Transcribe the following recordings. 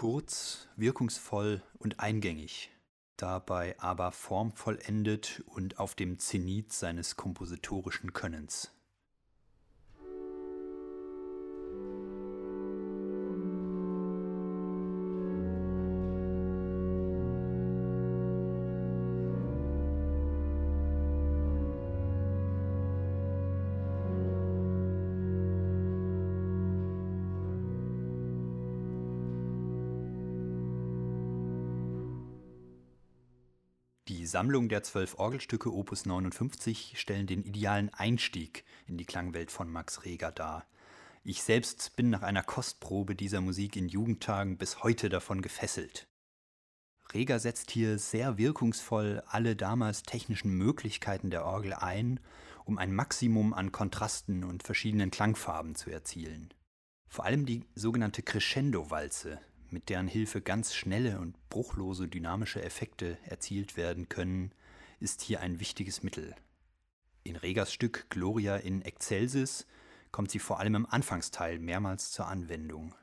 Kurz, wirkungsvoll und eingängig, dabei aber formvollendet und auf dem Zenit seines kompositorischen Könnens. Sammlung der zwölf Orgelstücke Opus 59 stellen den idealen Einstieg in die Klangwelt von Max Reger dar. Ich selbst bin nach einer Kostprobe dieser Musik in Jugendtagen bis heute davon gefesselt. Reger setzt hier sehr wirkungsvoll alle damals technischen Möglichkeiten der Orgel ein, um ein Maximum an Kontrasten und verschiedenen Klangfarben zu erzielen. Vor allem die sogenannte Crescendo-Walze mit deren Hilfe ganz schnelle und bruchlose dynamische Effekte erzielt werden können, ist hier ein wichtiges Mittel. In Regers Stück Gloria in Excelsis kommt sie vor allem im Anfangsteil mehrmals zur Anwendung.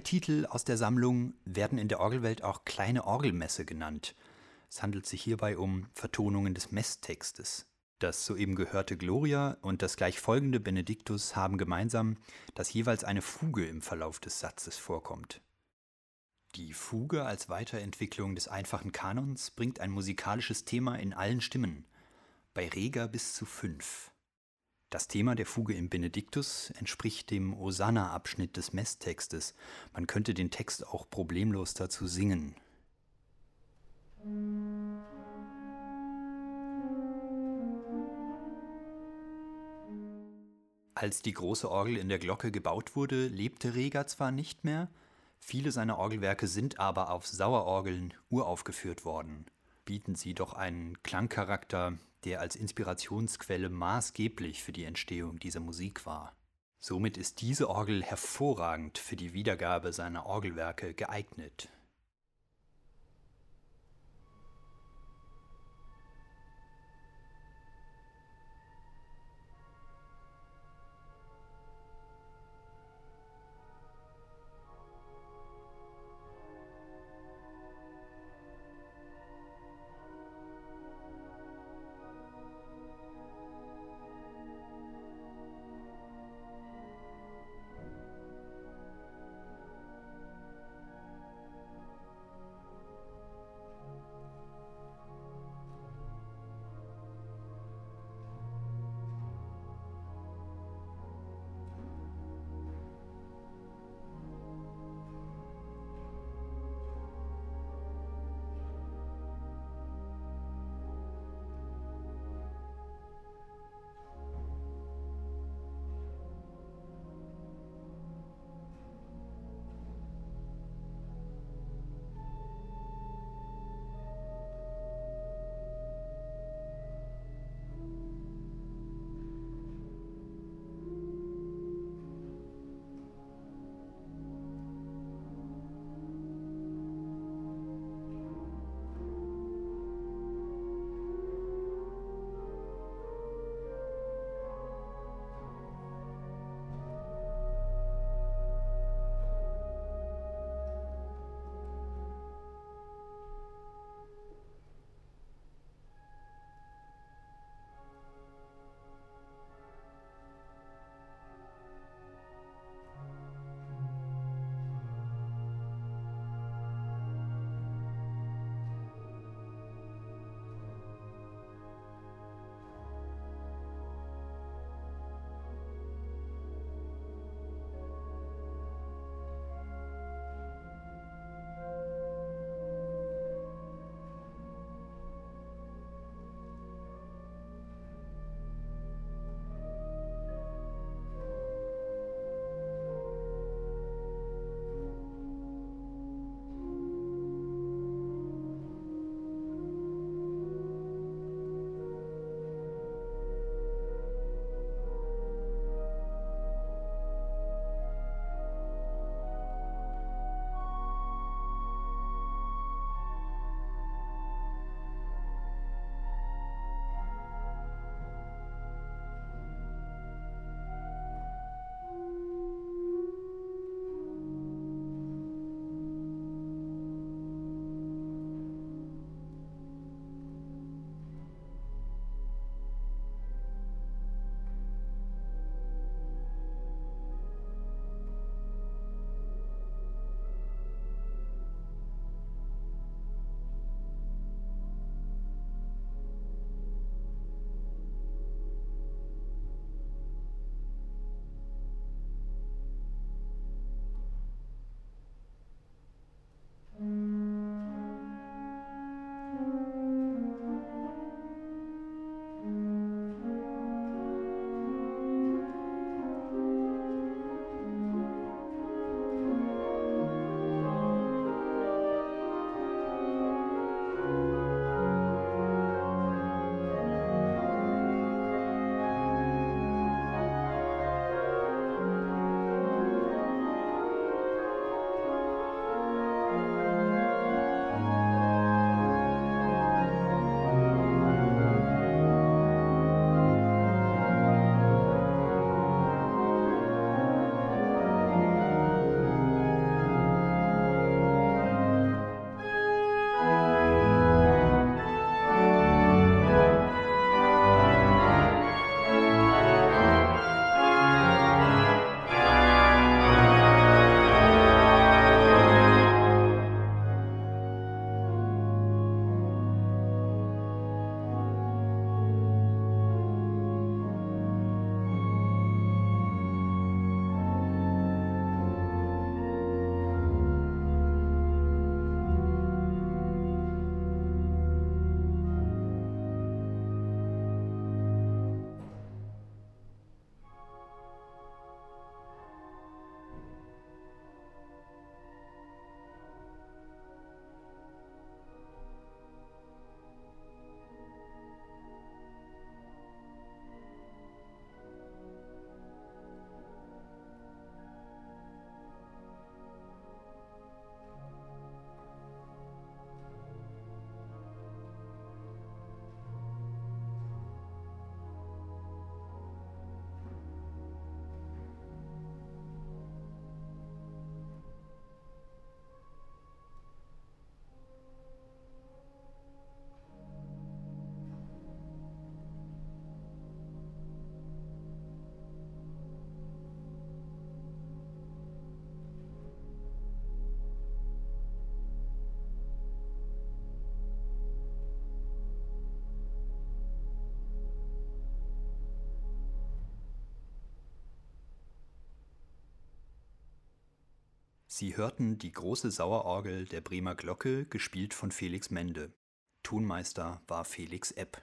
Titel aus der Sammlung werden in der Orgelwelt auch kleine Orgelmesse genannt. Es handelt sich hierbei um Vertonungen des Messtextes. Das soeben gehörte Gloria und das gleich folgende Benediktus haben gemeinsam, dass jeweils eine Fuge im Verlauf des Satzes vorkommt. Die Fuge als Weiterentwicklung des einfachen Kanons bringt ein musikalisches Thema in allen Stimmen, bei Reger bis zu fünf. Das Thema der Fuge im Benediktus entspricht dem Osanna-Abschnitt des Messtextes. Man könnte den Text auch problemlos dazu singen. Als die große Orgel in der Glocke gebaut wurde, lebte Reger zwar nicht mehr, viele seiner Orgelwerke sind aber auf Sauerorgeln uraufgeführt worden. Bieten sie doch einen Klangcharakter, der als Inspirationsquelle maßgeblich für die Entstehung dieser Musik war. Somit ist diese Orgel hervorragend für die Wiedergabe seiner Orgelwerke geeignet. Sie hörten die große Sauerorgel der Bremer Glocke, gespielt von Felix Mende. Tonmeister war Felix Epp.